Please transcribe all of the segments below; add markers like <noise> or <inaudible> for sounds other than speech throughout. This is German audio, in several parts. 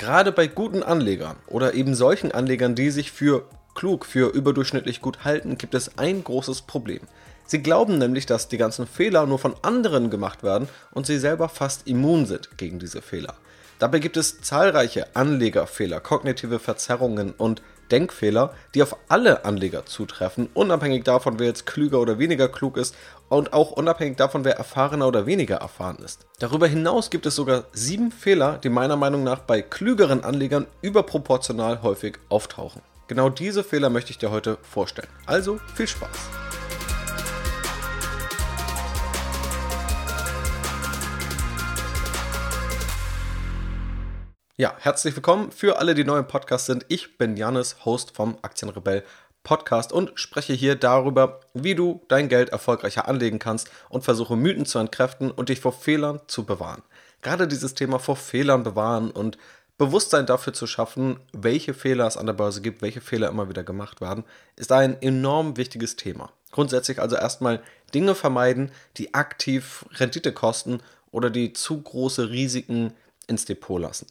Gerade bei guten Anlegern oder eben solchen Anlegern, die sich für klug, für überdurchschnittlich gut halten, gibt es ein großes Problem. Sie glauben nämlich, dass die ganzen Fehler nur von anderen gemacht werden und sie selber fast immun sind gegen diese Fehler. Dabei gibt es zahlreiche Anlegerfehler, kognitive Verzerrungen und Denkfehler, die auf alle Anleger zutreffen, unabhängig davon, wer jetzt klüger oder weniger klug ist und auch unabhängig davon, wer erfahrener oder weniger erfahren ist. Darüber hinaus gibt es sogar sieben Fehler, die meiner Meinung nach bei klügeren Anlegern überproportional häufig auftauchen. Genau diese Fehler möchte ich dir heute vorstellen. Also viel Spaß! Ja, herzlich willkommen für alle, die neu im Podcast sind. Ich bin Janis, Host vom Aktienrebell Podcast und spreche hier darüber, wie du dein Geld erfolgreicher anlegen kannst und versuche Mythen zu entkräften und dich vor Fehlern zu bewahren. Gerade dieses Thema vor Fehlern bewahren und Bewusstsein dafür zu schaffen, welche Fehler es an der Börse gibt, welche Fehler immer wieder gemacht werden, ist ein enorm wichtiges Thema. Grundsätzlich also erstmal Dinge vermeiden, die aktiv Rendite kosten oder die zu große Risiken ins Depot lassen.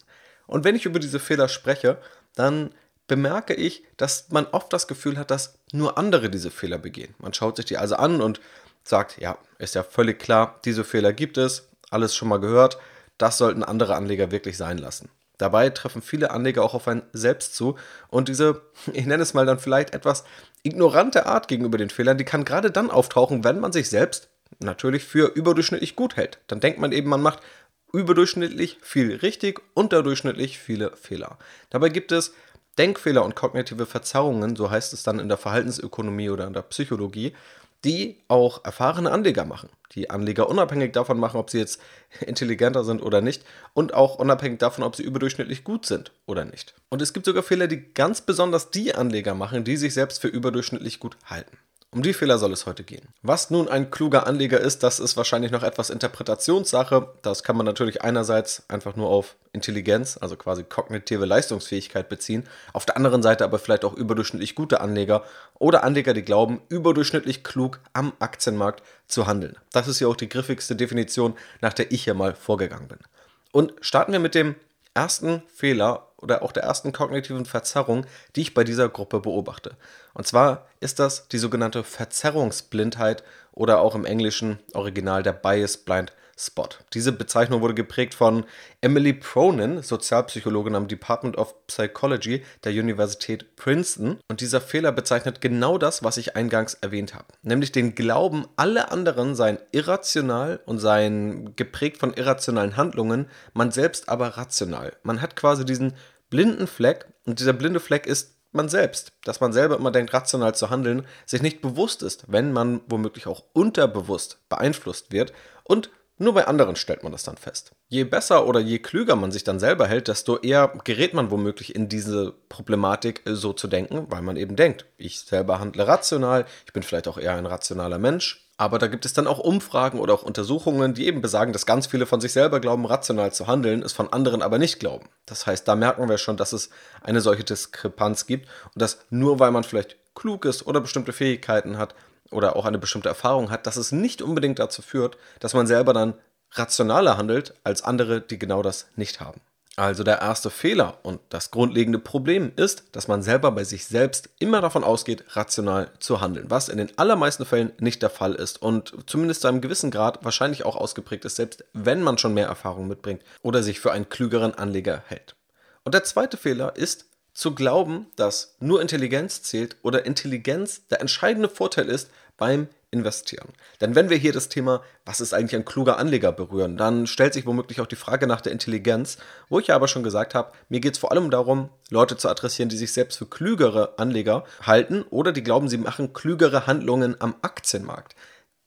Und wenn ich über diese Fehler spreche, dann bemerke ich, dass man oft das Gefühl hat, dass nur andere diese Fehler begehen. Man schaut sich die also an und sagt, ja, ist ja völlig klar, diese Fehler gibt es, alles schon mal gehört, das sollten andere Anleger wirklich sein lassen. Dabei treffen viele Anleger auch auf ein Selbst zu und diese, <laughs> ich nenne es mal dann vielleicht etwas ignorante Art gegenüber den Fehlern, die kann gerade dann auftauchen, wenn man sich selbst natürlich für überdurchschnittlich gut hält. Dann denkt man eben, man macht überdurchschnittlich viel richtig, unterdurchschnittlich viele Fehler. Dabei gibt es Denkfehler und kognitive Verzerrungen, so heißt es dann in der Verhaltensökonomie oder in der Psychologie, die auch erfahrene Anleger machen. Die Anleger unabhängig davon machen, ob sie jetzt <laughs> intelligenter sind oder nicht und auch unabhängig davon, ob sie überdurchschnittlich gut sind oder nicht. Und es gibt sogar Fehler, die ganz besonders die Anleger machen, die sich selbst für überdurchschnittlich gut halten. Um die Fehler soll es heute gehen. Was nun ein kluger Anleger ist, das ist wahrscheinlich noch etwas Interpretationssache. Das kann man natürlich einerseits einfach nur auf Intelligenz, also quasi kognitive Leistungsfähigkeit beziehen, auf der anderen Seite aber vielleicht auch überdurchschnittlich gute Anleger oder Anleger, die glauben, überdurchschnittlich klug am Aktienmarkt zu handeln. Das ist ja auch die griffigste Definition, nach der ich hier mal vorgegangen bin. Und starten wir mit dem ersten Fehler oder auch der ersten kognitiven Verzerrung, die ich bei dieser Gruppe beobachte. Und zwar ist das die sogenannte Verzerrungsblindheit oder auch im englischen Original der Bias Blind Spot. Diese Bezeichnung wurde geprägt von Emily Pronin, Sozialpsychologin am Department of Psychology der Universität Princeton. Und dieser Fehler bezeichnet genau das, was ich eingangs erwähnt habe. Nämlich den Glauben, alle anderen seien irrational und seien geprägt von irrationalen Handlungen, man selbst aber rational. Man hat quasi diesen blinden Fleck und dieser blinde Fleck ist man selbst, dass man selber immer denkt, rational zu handeln, sich nicht bewusst ist, wenn man womöglich auch unterbewusst beeinflusst wird und nur bei anderen stellt man das dann fest. Je besser oder je klüger man sich dann selber hält, desto eher gerät man womöglich in diese Problematik, äh, so zu denken, weil man eben denkt, ich selber handle rational, ich bin vielleicht auch eher ein rationaler Mensch. Aber da gibt es dann auch Umfragen oder auch Untersuchungen, die eben besagen, dass ganz viele von sich selber glauben, rational zu handeln, es von anderen aber nicht glauben. Das heißt, da merken wir schon, dass es eine solche Diskrepanz gibt und dass nur weil man vielleicht klug ist oder bestimmte Fähigkeiten hat, oder auch eine bestimmte Erfahrung hat, dass es nicht unbedingt dazu führt, dass man selber dann rationaler handelt als andere, die genau das nicht haben. Also der erste Fehler und das grundlegende Problem ist, dass man selber bei sich selbst immer davon ausgeht, rational zu handeln, was in den allermeisten Fällen nicht der Fall ist und zumindest zu einem gewissen Grad wahrscheinlich auch ausgeprägt ist, selbst wenn man schon mehr Erfahrung mitbringt oder sich für einen klügeren Anleger hält. Und der zweite Fehler ist, zu glauben, dass nur Intelligenz zählt oder Intelligenz der entscheidende Vorteil ist beim Investieren. Denn wenn wir hier das Thema, was ist eigentlich ein kluger Anleger berühren, dann stellt sich womöglich auch die Frage nach der Intelligenz, wo ich ja aber schon gesagt habe, mir geht es vor allem darum, Leute zu adressieren, die sich selbst für klügere Anleger halten oder die glauben, sie machen klügere Handlungen am Aktienmarkt.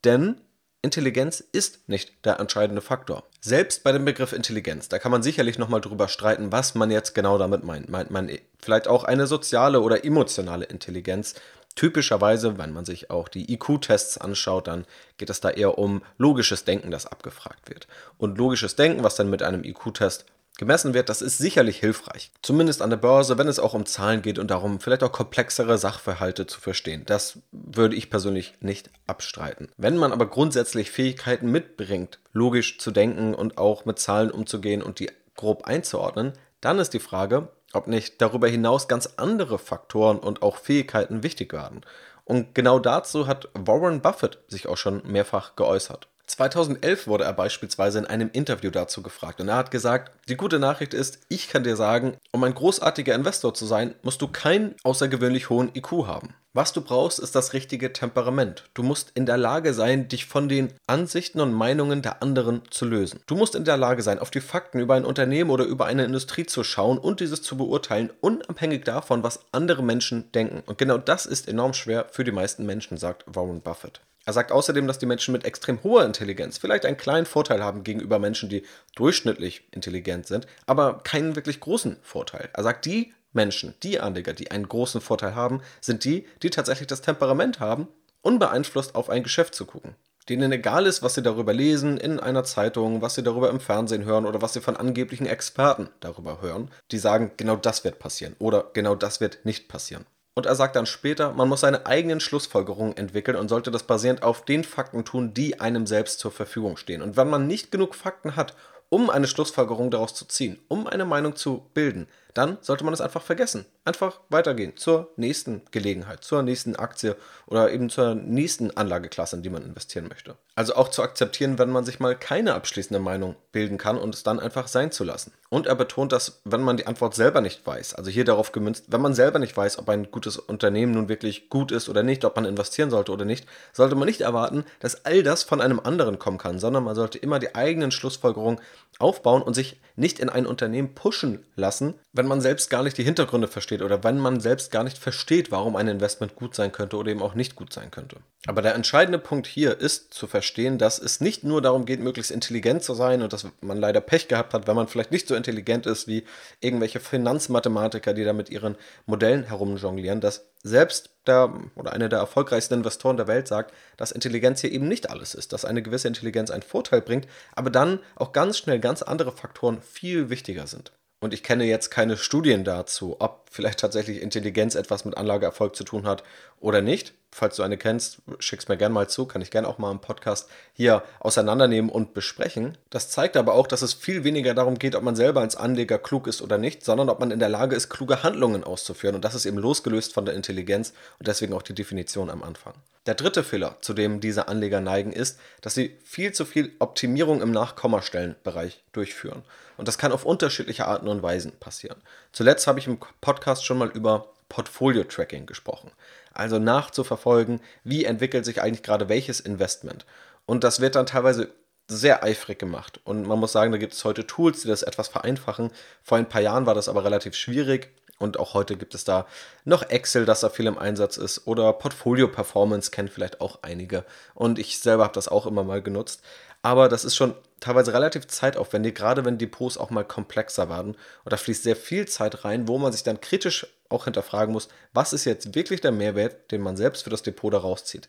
Denn Intelligenz ist nicht der entscheidende Faktor. Selbst bei dem Begriff Intelligenz, da kann man sicherlich nochmal drüber streiten, was man jetzt genau damit meint. Meint man vielleicht auch eine soziale oder emotionale Intelligenz? Typischerweise, wenn man sich auch die IQ-Tests anschaut, dann geht es da eher um logisches Denken, das abgefragt wird. Und logisches Denken, was dann mit einem IQ-Test gemessen wird, das ist sicherlich hilfreich. Zumindest an der Börse, wenn es auch um Zahlen geht und darum, vielleicht auch komplexere Sachverhalte zu verstehen. Das würde ich persönlich nicht abstreiten. Wenn man aber grundsätzlich Fähigkeiten mitbringt, logisch zu denken und auch mit Zahlen umzugehen und die grob einzuordnen, dann ist die Frage, ob nicht darüber hinaus ganz andere Faktoren und auch Fähigkeiten wichtig werden. Und genau dazu hat Warren Buffett sich auch schon mehrfach geäußert. 2011 wurde er beispielsweise in einem Interview dazu gefragt und er hat gesagt, die gute Nachricht ist, ich kann dir sagen, um ein großartiger Investor zu sein, musst du keinen außergewöhnlich hohen IQ haben. Was du brauchst, ist das richtige Temperament. Du musst in der Lage sein, dich von den Ansichten und Meinungen der anderen zu lösen. Du musst in der Lage sein, auf die Fakten über ein Unternehmen oder über eine Industrie zu schauen und dieses zu beurteilen, unabhängig davon, was andere Menschen denken. Und genau das ist enorm schwer für die meisten Menschen, sagt Warren Buffett. Er sagt außerdem, dass die Menschen mit extrem hoher Intelligenz vielleicht einen kleinen Vorteil haben gegenüber Menschen, die durchschnittlich intelligent sind, aber keinen wirklich großen Vorteil. Er sagt, die Menschen, die Anleger, die einen großen Vorteil haben, sind die, die tatsächlich das Temperament haben, unbeeinflusst auf ein Geschäft zu gucken. Denen egal ist, was sie darüber lesen in einer Zeitung, was sie darüber im Fernsehen hören oder was sie von angeblichen Experten darüber hören, die sagen, genau das wird passieren oder genau das wird nicht passieren. Und er sagt dann später, man muss seine eigenen Schlussfolgerungen entwickeln und sollte das basierend auf den Fakten tun, die einem selbst zur Verfügung stehen. Und wenn man nicht genug Fakten hat, um eine Schlussfolgerung daraus zu ziehen, um eine Meinung zu bilden, dann sollte man es einfach vergessen. Einfach weitergehen zur nächsten Gelegenheit, zur nächsten Aktie oder eben zur nächsten Anlageklasse, in die man investieren möchte. Also auch zu akzeptieren, wenn man sich mal keine abschließende Meinung bilden kann und es dann einfach sein zu lassen. Und er betont, dass wenn man die Antwort selber nicht weiß, also hier darauf gemünzt, wenn man selber nicht weiß, ob ein gutes Unternehmen nun wirklich gut ist oder nicht, ob man investieren sollte oder nicht, sollte man nicht erwarten, dass all das von einem anderen kommen kann, sondern man sollte immer die eigenen Schlussfolgerungen aufbauen und sich nicht in ein Unternehmen pushen lassen, wenn man selbst gar nicht die Hintergründe versteht oder wenn man selbst gar nicht versteht, warum ein Investment gut sein könnte oder eben auch nicht gut sein könnte. Aber der entscheidende Punkt hier ist zu verstehen, dass es nicht nur darum geht, möglichst intelligent zu sein und dass man leider Pech gehabt hat, wenn man vielleicht nicht so intelligent ist wie irgendwelche Finanzmathematiker, die da mit ihren Modellen herumjonglieren, dass selbst der oder einer der erfolgreichsten Investoren der Welt sagt, dass Intelligenz hier eben nicht alles ist, dass eine gewisse Intelligenz einen Vorteil bringt, aber dann auch ganz schnell ganz andere Faktoren viel wichtiger sind. Und ich kenne jetzt keine Studien dazu, ob vielleicht tatsächlich Intelligenz etwas mit Anlageerfolg zu tun hat oder nicht. Falls du eine kennst, schick's mir gerne mal zu, kann ich gerne auch mal im Podcast hier auseinandernehmen und besprechen. Das zeigt aber auch, dass es viel weniger darum geht, ob man selber als Anleger klug ist oder nicht, sondern ob man in der Lage ist, kluge Handlungen auszuführen. Und das ist eben losgelöst von der Intelligenz und deswegen auch die Definition am Anfang. Der dritte Fehler, zu dem diese Anleger neigen, ist, dass sie viel zu viel Optimierung im Nachkommastellenbereich durchführen. Und das kann auf unterschiedliche Arten und Weisen passieren. Zuletzt habe ich im Podcast schon mal über Portfolio-Tracking gesprochen. Also nachzuverfolgen, wie entwickelt sich eigentlich gerade welches Investment. Und das wird dann teilweise sehr eifrig gemacht. Und man muss sagen, da gibt es heute Tools, die das etwas vereinfachen. Vor ein paar Jahren war das aber relativ schwierig. Und auch heute gibt es da noch Excel, das da viel im Einsatz ist. Oder Portfolio Performance kennen vielleicht auch einige. Und ich selber habe das auch immer mal genutzt. Aber das ist schon teilweise relativ zeitaufwendig, gerade wenn Depots auch mal komplexer werden. Und da fließt sehr viel Zeit rein, wo man sich dann kritisch auch hinterfragen muss, was ist jetzt wirklich der Mehrwert, den man selbst für das Depot da rauszieht.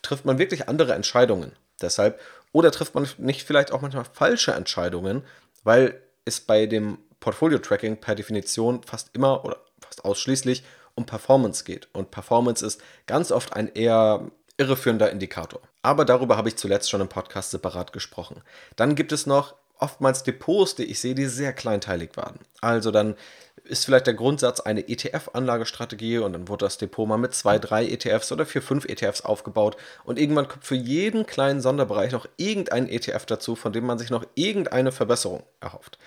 Trifft man wirklich andere Entscheidungen deshalb? Oder trifft man nicht vielleicht auch manchmal falsche Entscheidungen, weil es bei dem Portfolio-Tracking per Definition fast immer oder fast ausschließlich um Performance geht. Und Performance ist ganz oft ein eher irreführender Indikator. Aber darüber habe ich zuletzt schon im Podcast separat gesprochen. Dann gibt es noch oftmals Depots, die ich sehe, die sehr kleinteilig waren. Also dann ist vielleicht der Grundsatz eine ETF-Anlagestrategie und dann wurde das Depot mal mit zwei, drei ETFs oder vier, fünf ETFs aufgebaut und irgendwann kommt für jeden kleinen Sonderbereich noch irgendein ETF dazu, von dem man sich noch irgendeine Verbesserung erhofft.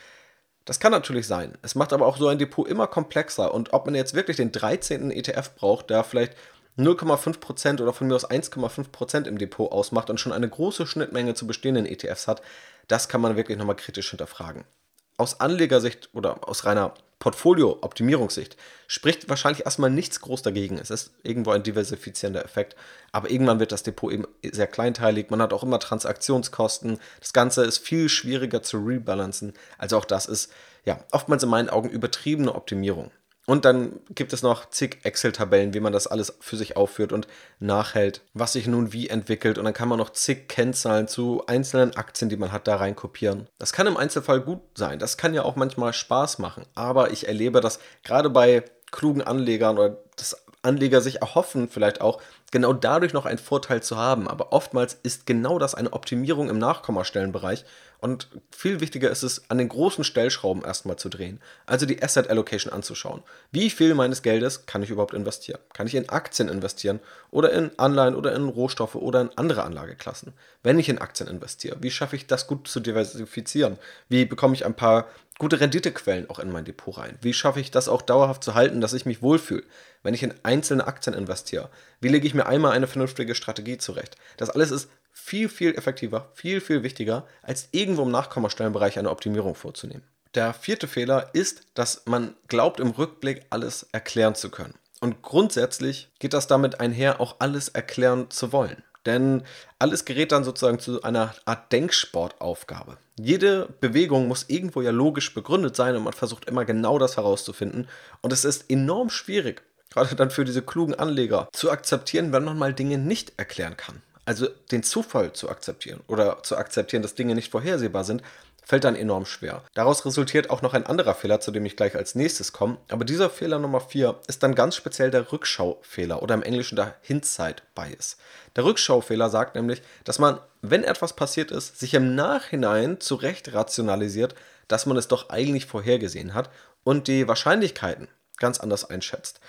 Das kann natürlich sein. Es macht aber auch so ein Depot immer komplexer. Und ob man jetzt wirklich den 13. ETF braucht, der vielleicht 0,5% oder von mir aus 1,5% im Depot ausmacht und schon eine große Schnittmenge zu bestehenden ETFs hat, das kann man wirklich nochmal kritisch hinterfragen. Aus Anlegersicht oder aus reiner Portfolio-Optimierungssicht spricht wahrscheinlich erstmal nichts groß dagegen. Es ist irgendwo ein diversifizierender Effekt, aber irgendwann wird das Depot eben sehr kleinteilig. Man hat auch immer Transaktionskosten. Das Ganze ist viel schwieriger zu rebalancen. Also auch das ist ja oftmals in meinen Augen übertriebene Optimierung. Und dann gibt es noch zig Excel-Tabellen, wie man das alles für sich aufführt und nachhält, was sich nun wie entwickelt. Und dann kann man noch zig Kennzahlen zu einzelnen Aktien, die man hat, da rein kopieren. Das kann im Einzelfall gut sein. Das kann ja auch manchmal Spaß machen. Aber ich erlebe das gerade bei klugen Anlegern oder dass Anleger sich erhoffen, vielleicht auch genau dadurch noch einen Vorteil zu haben. Aber oftmals ist genau das eine Optimierung im Nachkommastellenbereich Und viel wichtiger ist es, an den großen Stellschrauben erstmal zu drehen. Also die Asset Allocation anzuschauen. Wie viel meines Geldes kann ich überhaupt investieren? Kann ich in Aktien investieren oder in Anleihen oder in Rohstoffe oder in andere Anlageklassen? Wenn ich in Aktien investiere, wie schaffe ich das gut zu diversifizieren? Wie bekomme ich ein paar gute Renditequellen auch in mein Depot rein? Wie schaffe ich das auch dauerhaft zu halten, dass ich mich wohlfühle, wenn ich in einzelne Aktien investiere? Wie lege ich mir einmal eine vernünftige Strategie zurecht? Das alles ist viel, viel effektiver, viel, viel wichtiger, als irgendwo im Nachkommastellenbereich eine Optimierung vorzunehmen. Der vierte Fehler ist, dass man glaubt, im Rückblick alles erklären zu können. Und grundsätzlich geht das damit einher, auch alles erklären zu wollen. Denn alles gerät dann sozusagen zu einer Art Denksportaufgabe. Jede Bewegung muss irgendwo ja logisch begründet sein und man versucht immer genau das herauszufinden. Und es ist enorm schwierig, gerade dann für diese klugen Anleger, zu akzeptieren, wenn man mal Dinge nicht erklären kann. Also den Zufall zu akzeptieren oder zu akzeptieren, dass Dinge nicht vorhersehbar sind, fällt dann enorm schwer. Daraus resultiert auch noch ein anderer Fehler, zu dem ich gleich als nächstes komme. Aber dieser Fehler Nummer 4 ist dann ganz speziell der Rückschaufehler oder im Englischen der Hindsight Bias. Der Rückschaufehler sagt nämlich, dass man, wenn etwas passiert ist, sich im Nachhinein zurecht rationalisiert, dass man es doch eigentlich vorhergesehen hat und die Wahrscheinlichkeiten ganz anders einschätzt.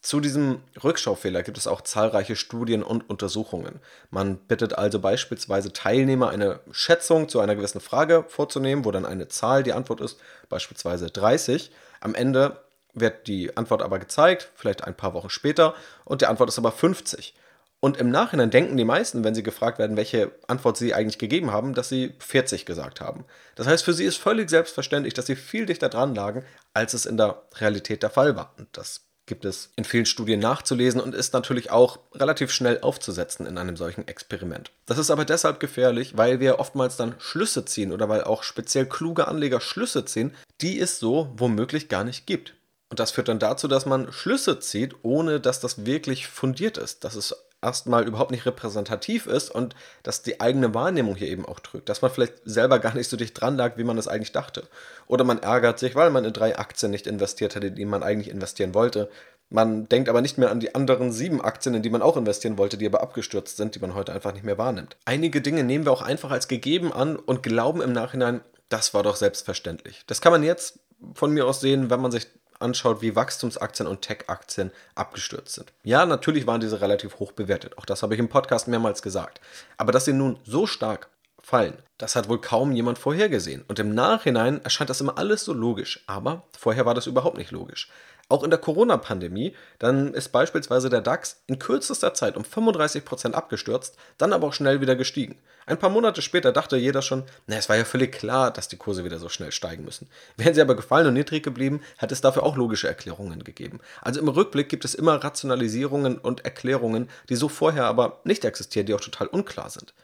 Zu diesem Rückschaufehler gibt es auch zahlreiche Studien und Untersuchungen. Man bittet also beispielsweise Teilnehmer, eine Schätzung zu einer gewissen Frage vorzunehmen, wo dann eine Zahl die Antwort ist, beispielsweise 30. Am Ende wird die Antwort aber gezeigt, vielleicht ein paar Wochen später, und die Antwort ist aber 50. Und im Nachhinein denken die meisten, wenn sie gefragt werden, welche Antwort sie eigentlich gegeben haben, dass sie 40 gesagt haben. Das heißt, für sie ist völlig selbstverständlich, dass sie viel dichter dran lagen, als es in der Realität der Fall war. Und das gibt es in vielen Studien nachzulesen und ist natürlich auch relativ schnell aufzusetzen in einem solchen Experiment. Das ist aber deshalb gefährlich, weil wir oftmals dann Schlüsse ziehen oder weil auch speziell kluge Anleger Schlüsse ziehen, die es so womöglich gar nicht gibt. Und das führt dann dazu, dass man Schlüsse zieht, ohne dass das wirklich fundiert ist, dass es erstmal überhaupt nicht repräsentativ ist und dass die eigene Wahrnehmung hier eben auch trügt. Dass man vielleicht selber gar nicht so dicht dran lag, wie man es eigentlich dachte. Oder man ärgert sich, weil man in drei Aktien nicht investiert hätte, in die man eigentlich investieren wollte. Man denkt aber nicht mehr an die anderen sieben Aktien, in die man auch investieren wollte, die aber abgestürzt sind, die man heute einfach nicht mehr wahrnimmt. Einige Dinge nehmen wir auch einfach als gegeben an und glauben im Nachhinein, das war doch selbstverständlich. Das kann man jetzt von mir aus sehen, wenn man sich anschaut, wie Wachstumsaktien und Tech-Aktien abgestürzt sind. Ja, natürlich waren diese relativ hoch bewertet. Auch das habe ich im Podcast mehrmals gesagt. Aber dass sie nun so stark fallen, das hat wohl kaum jemand vorhergesehen. Und im Nachhinein erscheint das immer alles so logisch. Aber vorher war das überhaupt nicht logisch. Auch in der Corona-Pandemie, dann ist beispielsweise der DAX in kürzester Zeit um 35% abgestürzt, dann aber auch schnell wieder gestiegen. Ein paar Monate später dachte jeder schon, na, es war ja völlig klar, dass die Kurse wieder so schnell steigen müssen. Wären sie aber gefallen und niedrig geblieben, hat es dafür auch logische Erklärungen gegeben. Also im Rückblick gibt es immer Rationalisierungen und Erklärungen, die so vorher aber nicht existieren, die auch total unklar sind.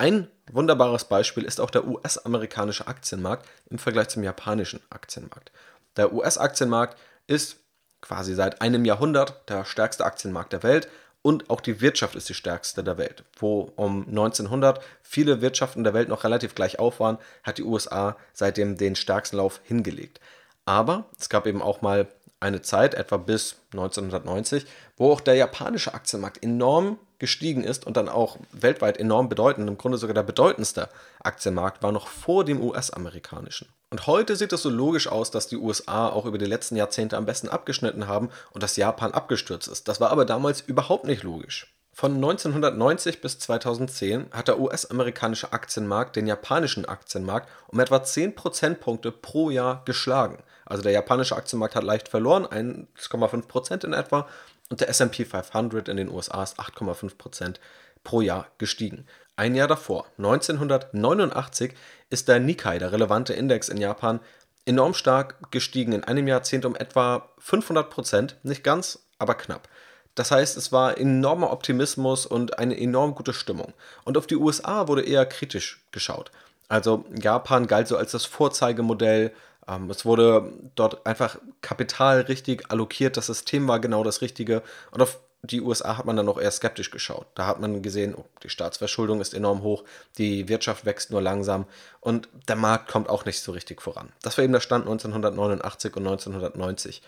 Ein wunderbares Beispiel ist auch der US-amerikanische Aktienmarkt im Vergleich zum japanischen Aktienmarkt. Der US-Aktienmarkt ist quasi seit einem Jahrhundert der stärkste Aktienmarkt der Welt und auch die Wirtschaft ist die stärkste der Welt. Wo um 1900 viele Wirtschaften der Welt noch relativ gleich auf waren, hat die USA seitdem den stärksten Lauf hingelegt. Aber es gab eben auch mal eine Zeit, etwa bis 1990, wo auch der japanische Aktienmarkt enorm gestiegen ist und dann auch weltweit enorm bedeutend, im Grunde sogar der bedeutendste Aktienmarkt war noch vor dem US-amerikanischen. Und heute sieht es so logisch aus, dass die USA auch über die letzten Jahrzehnte am besten abgeschnitten haben und dass Japan abgestürzt ist. Das war aber damals überhaupt nicht logisch. Von 1990 bis 2010 hat der US-amerikanische Aktienmarkt den japanischen Aktienmarkt um etwa 10 Prozentpunkte pro Jahr geschlagen. Also der japanische Aktienmarkt hat leicht verloren, 1,5 Prozent in etwa, und der SP 500 in den USA ist 8,5 Prozent pro Jahr gestiegen. Ein Jahr davor, 1989, ist der Nikkei, der relevante Index in Japan, enorm stark gestiegen, in einem Jahrzehnt um etwa 500 Prozent, nicht ganz, aber knapp. Das heißt, es war enormer Optimismus und eine enorm gute Stimmung. Und auf die USA wurde eher kritisch geschaut. Also Japan galt so als das Vorzeigemodell. Ähm, es wurde dort einfach Kapital richtig allokiert. Das System war genau das Richtige. Und auf die USA hat man dann noch eher skeptisch geschaut. Da hat man gesehen, oh, die Staatsverschuldung ist enorm hoch, die Wirtschaft wächst nur langsam und der Markt kommt auch nicht so richtig voran. Das war eben der Stand 1989 und 1990.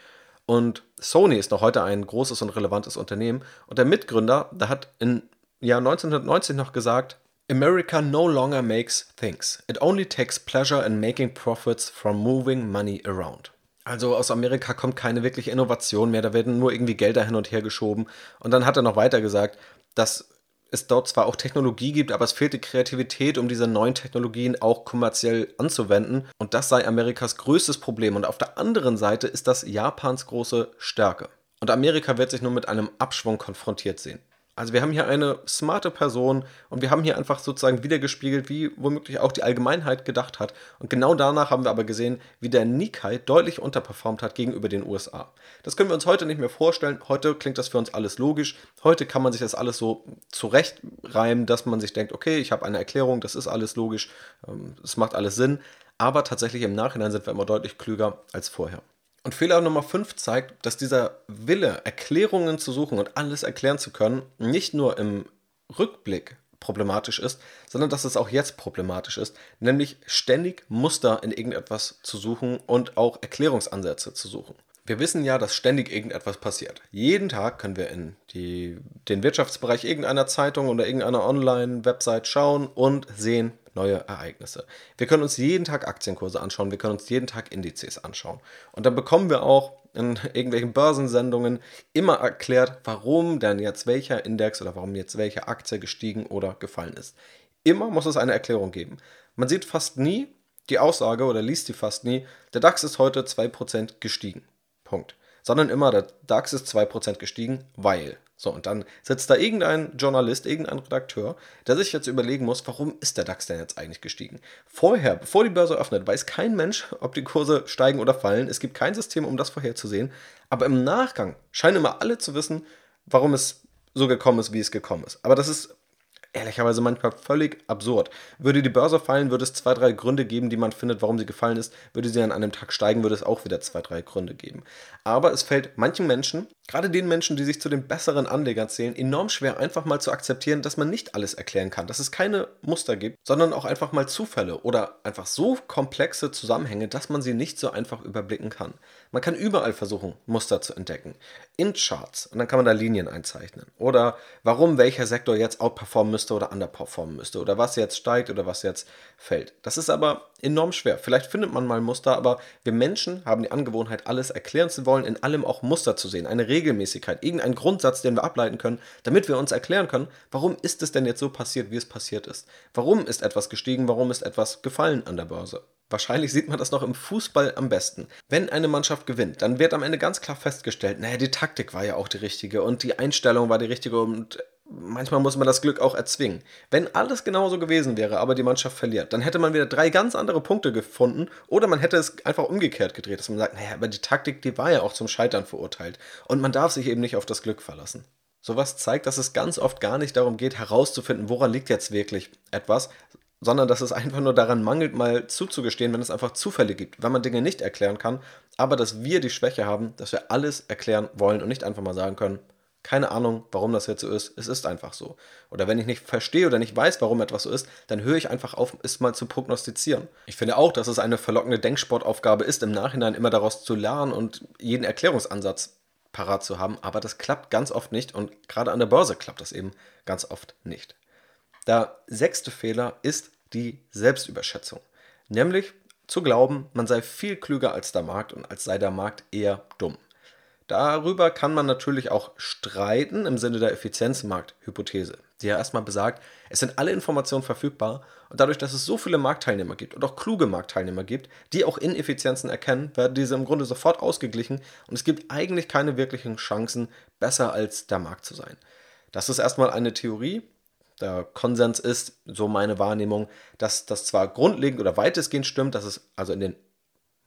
Und Sony ist noch heute ein großes und relevantes Unternehmen und der Mitgründer, der hat im Jahr 1990 noch gesagt, America no longer makes things. It only takes pleasure in making profits from moving money around. Also aus Amerika kommt keine wirkliche Innovation mehr, da werden nur irgendwie Gelder hin und her geschoben. Und dann hat er noch weiter gesagt, dass es dort zwar auch Technologie gibt, aber es fehlt die Kreativität, um diese neuen Technologien auch kommerziell anzuwenden. Und das sei Amerikas größtes Problem. Und auf der anderen Seite ist das Japans große Stärke. Und Amerika wird sich nun mit einem Abschwung konfrontiert sehen. Also wir haben hier eine smarte Person und wir haben hier einfach sozusagen wiedergespiegelt, wie womöglich auch die Allgemeinheit gedacht hat. Und genau danach haben wir aber gesehen, wie der Nikkei deutlich unterperformt hat gegenüber den USA. Das können wir uns heute nicht mehr vorstellen. Heute klingt das für uns alles logisch. Heute kann man sich das alles so zurechtreimen, dass man sich denkt, okay, ich habe eine Erklärung, das ist alles logisch, ähm, es macht alles Sinn. Aber tatsächlich im Nachhinein sind wir immer deutlich klüger als vorher. Und Fehler Nummer 5 zeigt, dass dieser Wille, Erklärungen zu suchen und alles erklären zu können, nicht nur im Rückblick problematisch ist, sondern dass es auch jetzt problematisch ist, nämlich ständig Muster in irgendetwas zu suchen und auch Erklärungsansätze zu suchen. Wir wissen ja, dass ständig irgendetwas passiert. Jeden Tag können wir in die, den Wirtschaftsbereich irgendeiner Zeitung oder irgendeiner Online-Website schauen und sehen, neue Ereignisse. Wir können uns jeden Tag Aktienkurse anschauen, wir können uns jeden Tag Indizes anschauen. Und dann bekommen wir auch in <laughs> irgendwelchen Börsensendungen immer erklärt, warum denn jetzt welcher Index oder warum jetzt welche Aktie gestiegen oder gefallen ist. Immer muss es eine Erklärung geben. Man sieht fast nie die Aussage oder liest die fast nie, der DAX ist heute 2% gestiegen. Punkt. Sondern immer, der DAX ist 2% gestiegen, weil. So, und dann sitzt da irgendein Journalist, irgendein Redakteur, der sich jetzt überlegen muss, warum ist der DAX denn jetzt eigentlich gestiegen? Vorher, bevor die Börse öffnet, weiß kein Mensch, <laughs> ob die Kurse steigen oder fallen. Es gibt kein System, um das vorherzusehen. Aber im Nachgang scheinen immer alle zu wissen, warum es so gekommen ist, wie es gekommen ist. Aber das ist ehrlicherweise manchmal völlig absurd. Würde die Börse fallen, würde es zwei, drei Gründe geben, die man findet, warum sie gefallen ist. Würde sie an einem Tag steigen, würde es auch wieder zwei, drei Gründe geben. Aber es fällt manchen Menschen, gerade den Menschen, die sich zu den besseren Anlegern zählen, enorm schwer, einfach mal zu akzeptieren, dass man nicht alles erklären kann, dass es keine Muster gibt, sondern auch einfach mal Zufälle oder einfach so komplexe Zusammenhänge, dass man sie nicht so einfach überblicken kann. Man kann überall versuchen, Muster zu entdecken. In Charts. Und dann kann man da Linien einzeichnen. Oder warum welcher Sektor jetzt outperformen müsste oder underperformen müsste. Oder was jetzt steigt oder was jetzt fällt. Das ist aber enorm schwer. Vielleicht findet man mal Muster, aber wir Menschen haben die Angewohnheit, alles erklären zu wollen, in allem auch Muster zu sehen. Eine Regelmäßigkeit, irgendeinen Grundsatz, den wir ableiten können, damit wir uns erklären können, warum ist es denn jetzt so passiert, wie es passiert ist. Warum ist etwas gestiegen, warum ist etwas gefallen an der Börse. Wahrscheinlich sieht man das noch im Fußball am besten. Wenn eine Mannschaft gewinnt, dann wird am Ende ganz klar festgestellt, naja, die Taktik war ja auch die richtige und die Einstellung war die richtige und manchmal muss man das Glück auch erzwingen. Wenn alles genauso gewesen wäre, aber die Mannschaft verliert, dann hätte man wieder drei ganz andere Punkte gefunden oder man hätte es einfach umgekehrt gedreht, dass man sagt, naja, aber die Taktik, die war ja auch zum Scheitern verurteilt und man darf sich eben nicht auf das Glück verlassen. Sowas zeigt, dass es ganz oft gar nicht darum geht, herauszufinden, woran liegt jetzt wirklich etwas, sondern dass es einfach nur daran mangelt, mal zuzugestehen, wenn es einfach Zufälle gibt, wenn man Dinge nicht erklären kann, aber dass wir die Schwäche haben, dass wir alles erklären wollen und nicht einfach mal sagen können, keine Ahnung, warum das jetzt so ist, es ist einfach so. Oder wenn ich nicht verstehe oder nicht weiß, warum etwas so ist, dann höre ich einfach auf, es mal zu prognostizieren. Ich finde auch, dass es eine verlockende Denksportaufgabe ist, im Nachhinein immer daraus zu lernen und jeden Erklärungsansatz parat zu haben, aber das klappt ganz oft nicht und gerade an der Börse klappt das eben ganz oft nicht. Der sechste Fehler ist die Selbstüberschätzung. Nämlich zu glauben, man sei viel klüger als der Markt und als sei der Markt eher dumm. Darüber kann man natürlich auch streiten im Sinne der Effizienzmarkthypothese, die ja erstmal besagt, es sind alle Informationen verfügbar und dadurch, dass es so viele Marktteilnehmer gibt und auch kluge Marktteilnehmer gibt, die auch Ineffizienzen erkennen, werden diese im Grunde sofort ausgeglichen und es gibt eigentlich keine wirklichen Chancen, besser als der Markt zu sein. Das ist erstmal eine Theorie, der Konsens ist, so meine Wahrnehmung, dass das zwar grundlegend oder weitestgehend stimmt, dass es also in den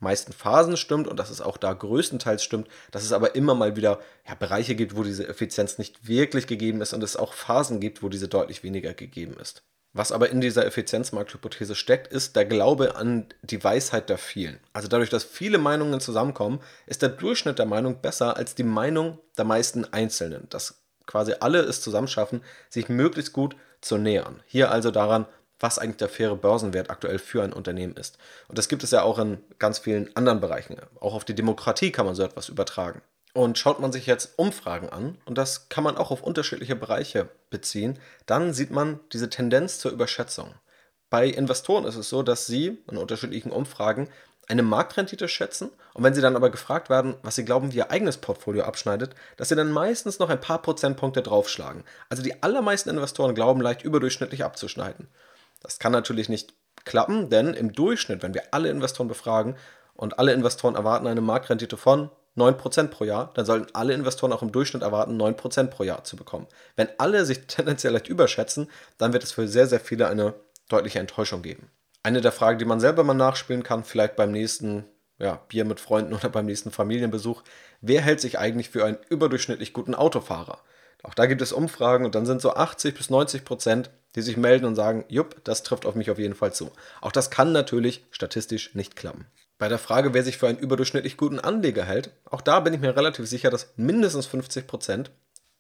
meisten Phasen stimmt und dass es auch da größtenteils stimmt, dass es aber immer mal wieder ja, Bereiche gibt, wo diese Effizienz nicht wirklich gegeben ist und es auch Phasen gibt, wo diese deutlich weniger gegeben ist. Was aber in dieser Effizienzmarkthypothese steckt, ist der Glaube an die Weisheit der vielen. Also dadurch, dass viele Meinungen zusammenkommen, ist der Durchschnitt der Meinung besser als die Meinung der meisten Einzelnen. Das quasi alle es zusammenschaffen, sich möglichst gut zu nähern. Hier also daran, was eigentlich der faire Börsenwert aktuell für ein Unternehmen ist. Und das gibt es ja auch in ganz vielen anderen Bereichen. Auch auf die Demokratie kann man so etwas übertragen. Und schaut man sich jetzt Umfragen an, und das kann man auch auf unterschiedliche Bereiche beziehen, dann sieht man diese Tendenz zur Überschätzung. Bei Investoren ist es so, dass sie in unterschiedlichen Umfragen eine Marktrendite schätzen und wenn sie dann aber gefragt werden, was sie glauben, wie ihr eigenes Portfolio abschneidet, dass sie dann meistens noch ein paar Prozentpunkte draufschlagen. Also die allermeisten Investoren glauben leicht überdurchschnittlich abzuschneiden. Das kann natürlich nicht klappen, denn im Durchschnitt, wenn wir alle Investoren befragen und alle Investoren erwarten eine Marktrendite von 9% pro Jahr, dann sollten alle Investoren auch im Durchschnitt erwarten, 9% pro Jahr zu bekommen. Wenn alle sich <laughs> tendenziell leicht überschätzen, dann wird es für sehr, sehr viele eine deutliche Enttäuschung geben. Eine der Fragen, die man selber mal nachspielen kann, vielleicht beim nächsten ja, Bier mit Freunden oder beim nächsten Familienbesuch, wer hält sich eigentlich für einen überdurchschnittlich guten Autofahrer? Auch da gibt es Umfragen und dann sind so 80 bis 90 Prozent, die sich melden und sagen, jupp, das trifft auf mich auf jeden Fall zu. Auch das kann natürlich statistisch nicht klappen. Bei der Frage, wer sich für einen überdurchschnittlich guten Anleger hält, auch da bin ich mir relativ sicher, dass mindestens 50 Prozent,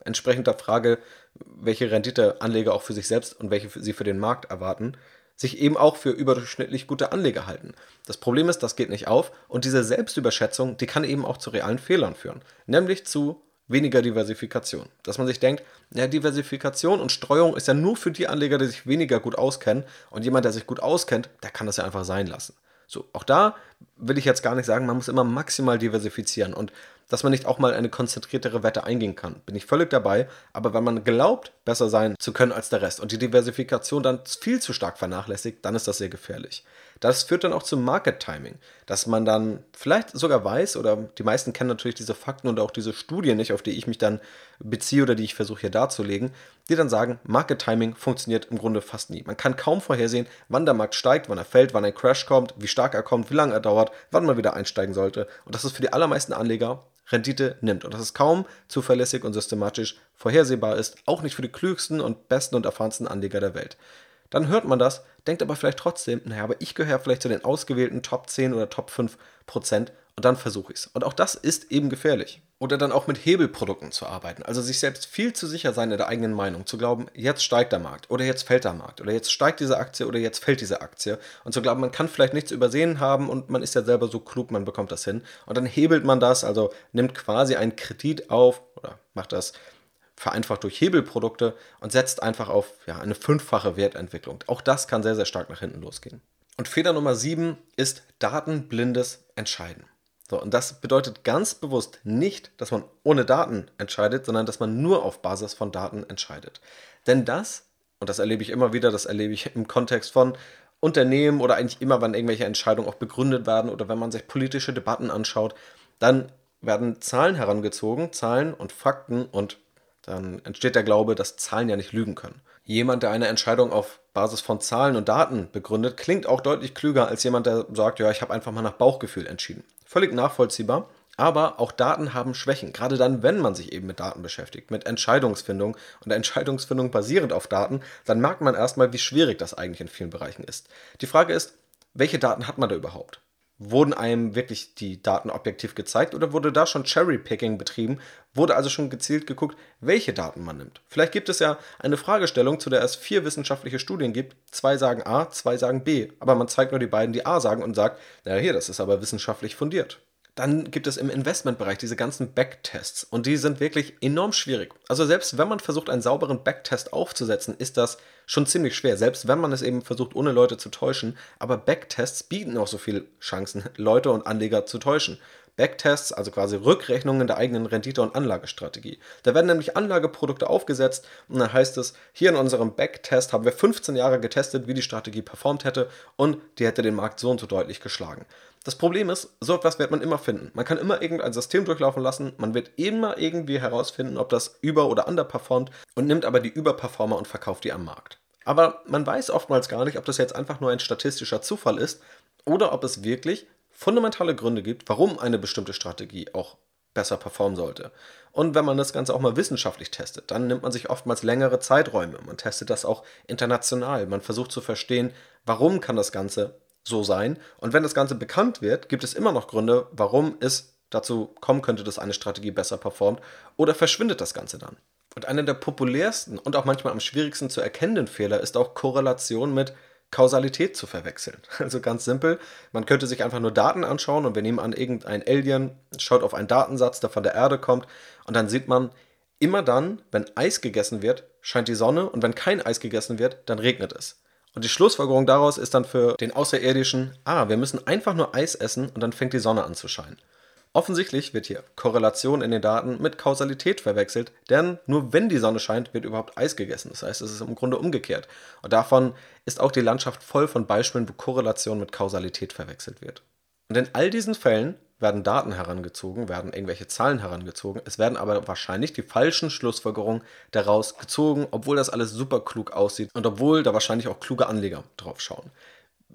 entsprechend der Frage, welche Rendite Anleger auch für sich selbst und welche sie für den Markt erwarten, sich eben auch für überdurchschnittlich gute Anleger halten. Das Problem ist, das geht nicht auf und diese Selbstüberschätzung, die kann eben auch zu realen Fehlern führen, nämlich zu weniger Diversifikation. Dass man sich denkt, ja, Diversifikation und Streuung ist ja nur für die Anleger, die sich weniger gut auskennen und jemand, der sich gut auskennt, der kann das ja einfach sein lassen. So, auch da will ich jetzt gar nicht sagen, man muss immer maximal diversifizieren und dass man nicht auch mal eine konzentriertere Wette eingehen kann. Bin ich völlig dabei, aber wenn man glaubt, besser sein zu können als der Rest und die Diversifikation dann viel zu stark vernachlässigt, dann ist das sehr gefährlich. Das führt dann auch zum Market Timing, dass man dann vielleicht sogar weiß, oder die meisten kennen natürlich diese Fakten und auch diese Studien nicht, auf die ich mich dann beziehe oder die ich versuche hier darzulegen, die dann sagen, Market Timing funktioniert im Grunde fast nie. Man kann kaum vorhersehen, wann der Markt steigt, wann er fällt, wann ein Crash kommt, wie stark er kommt, wie lange er dauert, wann man wieder einsteigen sollte. Und das ist für die allermeisten Anleger Rendite nimmt und dass es kaum zuverlässig und systematisch vorhersehbar ist, auch nicht für die klügsten und besten und erfahrensten Anleger der Welt. Dann hört man das, denkt aber vielleicht trotzdem, naja, aber ich gehöre vielleicht zu den ausgewählten Top 10 oder Top 5 Prozent und dann versuche ich es. Und auch das ist eben gefährlich. Oder dann auch mit Hebelprodukten zu arbeiten. Also sich selbst viel zu sicher sein in der eigenen Meinung. Zu glauben, jetzt steigt der Markt oder jetzt fällt der Markt oder jetzt steigt diese Aktie oder jetzt fällt diese Aktie. Und zu glauben, man kann vielleicht nichts übersehen haben und man ist ja selber so klug, man bekommt das hin. Und dann hebelt man das, also nimmt quasi einen Kredit auf oder macht das vereinfacht durch Hebelprodukte und setzt einfach auf ja, eine fünffache Wertentwicklung. Auch das kann sehr, sehr stark nach hinten losgehen. Und Fehler Nummer sieben ist datenblindes Entscheiden. So, und das bedeutet ganz bewusst nicht, dass man ohne Daten entscheidet, sondern dass man nur auf Basis von Daten entscheidet. Denn das, und das erlebe ich immer wieder, das erlebe ich im Kontext von Unternehmen oder eigentlich immer, wenn irgendwelche Entscheidungen auch begründet werden oder wenn man sich politische Debatten anschaut, dann werden Zahlen herangezogen, Zahlen und Fakten und dann entsteht der Glaube, dass Zahlen ja nicht lügen können. Jemand, der eine Entscheidung auf Basis von Zahlen und Daten begründet, klingt auch deutlich klüger als jemand, der sagt, ja, ich habe einfach mal nach Bauchgefühl entschieden. Völlig nachvollziehbar. Aber auch Daten haben Schwächen, gerade dann, wenn man sich eben mit Daten beschäftigt, mit Entscheidungsfindung und Entscheidungsfindung basierend auf Daten, dann merkt man erstmal, wie schwierig das eigentlich in vielen Bereichen ist. Die Frage ist, welche Daten hat man da überhaupt? Wurden einem wirklich die Daten objektiv gezeigt oder wurde da schon Cherry-Picking betrieben? Wurde also schon gezielt geguckt, welche Daten man nimmt? Vielleicht gibt es ja eine Fragestellung, zu der es vier wissenschaftliche Studien gibt. Zwei sagen A, zwei sagen B, aber man zeigt nur die beiden, die A sagen und sagt, naja, hier, das ist aber wissenschaftlich fundiert. Dann gibt es im Investmentbereich diese ganzen Backtests und die sind wirklich enorm schwierig. Also selbst wenn man versucht, einen sauberen Backtest aufzusetzen, ist das schon ziemlich schwer. Selbst wenn man es eben versucht, ohne Leute zu täuschen. Aber Backtests bieten auch so viele Chancen, <laughs> Leute und Anleger zu täuschen. Backtests, also quasi Rückrechnungen der eigenen Rendite- und Anlagestrategie. Da werden nämlich Anlageprodukte aufgesetzt und dann heißt es, hier in unserem Backtest haben wir 15 Jahre getestet, wie die Strategie performt hätte und die hätte den Markt so und so deutlich geschlagen. Das Problem ist, so etwas wird man immer finden. Man kann immer irgendein System durchlaufen lassen, man wird immer irgendwie herausfinden, ob das über- oder underperformt und nimmt aber die Überperformer und verkauft die am Markt. Aber man weiß oftmals gar nicht, ob das jetzt einfach nur ein statistischer Zufall ist oder ob es wirklich fundamentale Gründe gibt, warum eine bestimmte Strategie auch besser performen sollte. Und wenn man das Ganze auch mal wissenschaftlich testet, dann nimmt man sich oftmals längere Zeiträume. Man testet das auch international. Man versucht zu verstehen, warum kann das Ganze so sein. Und wenn das Ganze bekannt wird, gibt es immer noch Gründe, warum es dazu kommen könnte, dass eine Strategie besser performt oder verschwindet das Ganze dann. Und einer der populärsten und auch manchmal am schwierigsten zu erkennenden Fehler ist auch Korrelation mit Kausalität zu verwechseln. <laughs> Also ganz simpel, man könnte sich einfach nur Daten anschauen und wir nehmen an, irgendein Alien schaut auf einen Datensatz, der von der Erde kommt und dann sieht man, immer dann, wenn Eis gegessen wird, scheint die Sonne und wenn kein Eis gegessen wird, dann regnet es. Und die Schlussfolgerung daraus ist dann für den Außerirdischen, ah, wir müssen einfach nur Eis essen und dann fängt die Sonne an zu scheinen. Offensichtlich wird hier Korrelation in den Daten mit Kausalität verwechselt, denn nur wenn die Sonne scheint, wird überhaupt Eis gegessen. Das heißt, es ist im Grunde umgekehrt. Und davon ist auch die Landschaft voll von Beispielen, wo Korrelation mit Kausalität verwechselt wird. Und in all diesen Fällen werden Daten herangezogen, werden irgendwelche Zahlen herangezogen. Es werden aber wahrscheinlich die falschen Schlussfolgerungen daraus gezogen, obwohl das alles super klug aussieht und obwohl da wahrscheinlich auch kluge Anleger drauf schauen.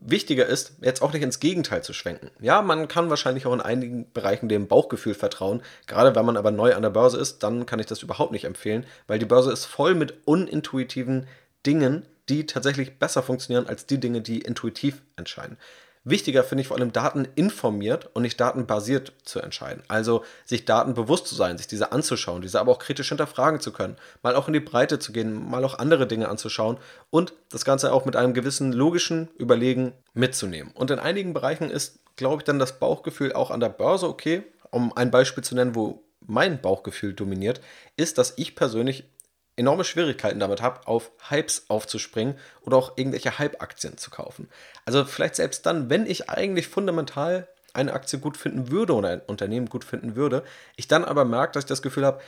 Wichtiger ist, jetzt auch nicht ins Gegenteil zu schwenken. Ja, man kann wahrscheinlich auch in einigen Bereichen dem Bauchgefühl vertrauen. Gerade wenn man aber neu an der Börse ist, dann kann ich das überhaupt nicht empfehlen, weil die Börse ist voll mit unintuitiven Dingen, die tatsächlich besser funktionieren als die Dinge, die intuitiv entscheiden. Wichtiger finde ich vor allem Daten informiert und nicht datenbasiert zu entscheiden. Also sich Daten bewusst zu sein, sich diese anzuschauen, diese aber auch kritisch hinterfragen zu können, mal auch in die Breite zu gehen, mal auch andere Dinge anzuschauen und das Ganze auch mit einem gewissen logischen Überlegen mitzunehmen. Und in einigen Bereichen ist, glaube ich, dann das Bauchgefühl auch an der Börse okay. Um ein Beispiel zu nennen, wo mein Bauchgefühl dominiert, ist, dass ich persönlich enorme Schwierigkeiten damit habe, auf Hypes aufzuspringen oder auch irgendwelche Hype-Aktien zu kaufen. Also vielleicht selbst dann, wenn ich eigentlich fundamental eine Aktie gut finden würde oder ein Unternehmen gut finden würde, ich dann aber merke, dass ich das Gefühl habe,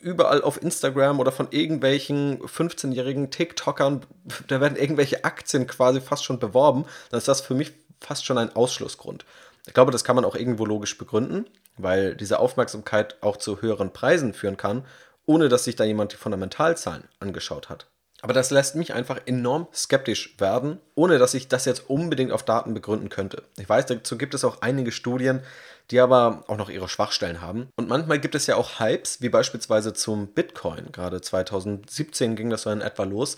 überall auf Instagram oder von irgendwelchen 15-jährigen TikTokern, <laughs> da werden irgendwelche Aktien quasi fast schon beworben, dann ist das für mich fast schon ein Ausschlussgrund. Ich glaube, das kann man auch irgendwo logisch begründen, weil diese Aufmerksamkeit auch zu höheren Preisen führen kann ohne dass sich da jemand die Fundamentalzahlen angeschaut hat. Aber das lässt mich einfach enorm skeptisch werden, ohne dass ich das jetzt unbedingt auf Daten begründen könnte. Ich weiß, dazu gibt es auch einige Studien, die aber auch noch ihre Schwachstellen haben. Und manchmal gibt es ja auch Hypes, wie beispielsweise zum Bitcoin. Gerade 2017 ging das so in etwa los.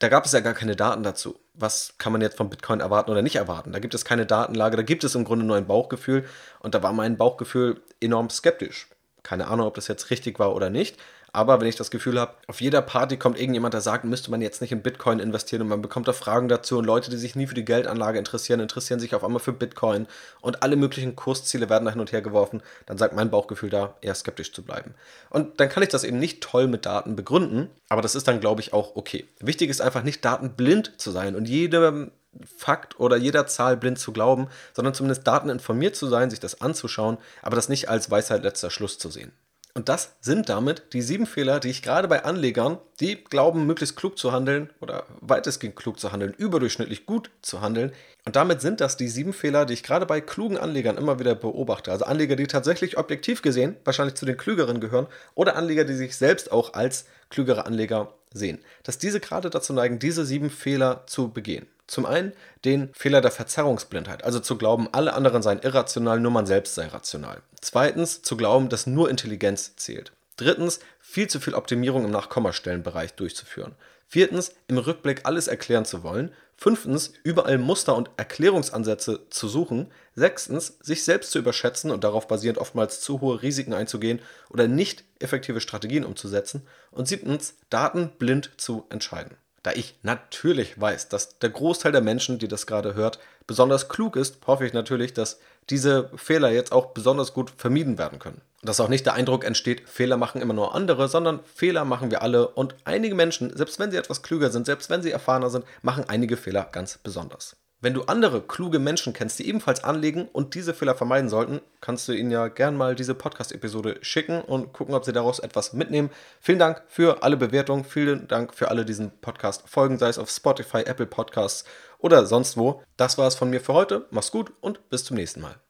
Da gab es ja gar keine Daten dazu. Was kann man jetzt vom Bitcoin erwarten oder nicht erwarten? Da gibt es keine Datenlage, da gibt es im Grunde nur ein Bauchgefühl. Und da war mein Bauchgefühl enorm skeptisch. Keine Ahnung, ob das jetzt richtig war oder nicht. Aber wenn ich das Gefühl habe, auf jeder Party kommt irgendjemand, der sagt, müsste man jetzt nicht in Bitcoin investieren und man bekommt da Fragen dazu und Leute, die sich nie für die Geldanlage interessieren, interessieren sich auf einmal für Bitcoin und alle möglichen Kursziele werden da hin und her geworfen, dann sagt mein Bauchgefühl da, eher skeptisch zu bleiben. Und dann kann ich das eben nicht toll mit Daten begründen, aber das ist dann, glaube ich, auch okay. Wichtig ist einfach nicht datenblind zu sein und jedem Fakt oder jeder Zahl blind zu glauben, sondern zumindest dateninformiert zu sein, sich das anzuschauen, aber das nicht als Weisheit letzter Schluss zu sehen. Und das sind damit die sieben Fehler, die ich gerade bei Anlegern, die glauben, möglichst klug zu handeln oder weitestgehend klug zu handeln, überdurchschnittlich gut zu handeln. Und damit sind das die sieben Fehler, die ich gerade bei klugen Anlegern immer wieder beobachte. Also Anleger, die tatsächlich objektiv gesehen wahrscheinlich zu den klügeren gehören oder Anleger, die sich selbst auch als klügere Anleger sehen. Dass diese gerade dazu neigen, diese sieben Fehler zu begehen. Zum einen den Fehler der Verzerrungsblindheit, also zu glauben, alle anderen seien irrational, nur man selbst sei rational. Zweitens zu glauben, dass nur Intelligenz zählt. Drittens viel zu viel Optimierung im Nachkommastellenbereich durchzuführen. Viertens im Rückblick alles erklären zu wollen. Fünftens überall Muster und Erklärungsansätze zu suchen. Sechstens sich selbst zu überschätzen und darauf basierend oftmals zu hohe Risiken einzugehen oder nicht effektive Strategien umzusetzen. Und siebtens Daten blind zu entscheiden. Da ich natürlich weiß, dass der Großteil der Menschen, die das gerade hört, besonders klug ist, hoffe ich natürlich, dass diese Fehler jetzt auch besonders gut vermieden werden können. Dass auch nicht der Eindruck entsteht, Fehler machen immer nur andere, sondern Fehler machen wir alle und einige Menschen, selbst wenn sie etwas klüger sind, selbst wenn sie erfahrener sind, machen einige Fehler ganz besonders. Wenn du andere kluge Menschen kennst, die ebenfalls anlegen und diese Fehler vermeiden sollten, kannst du ihnen ja gern mal diese Podcast-Episode schicken und gucken, ob sie daraus etwas mitnehmen. Vielen Dank für alle Bewertungen, vielen Dank für alle diesen Podcast folgen, sei es auf Spotify, Apple Podcasts oder sonst wo. Das war es von mir für heute. Mach's gut und bis zum nächsten Mal.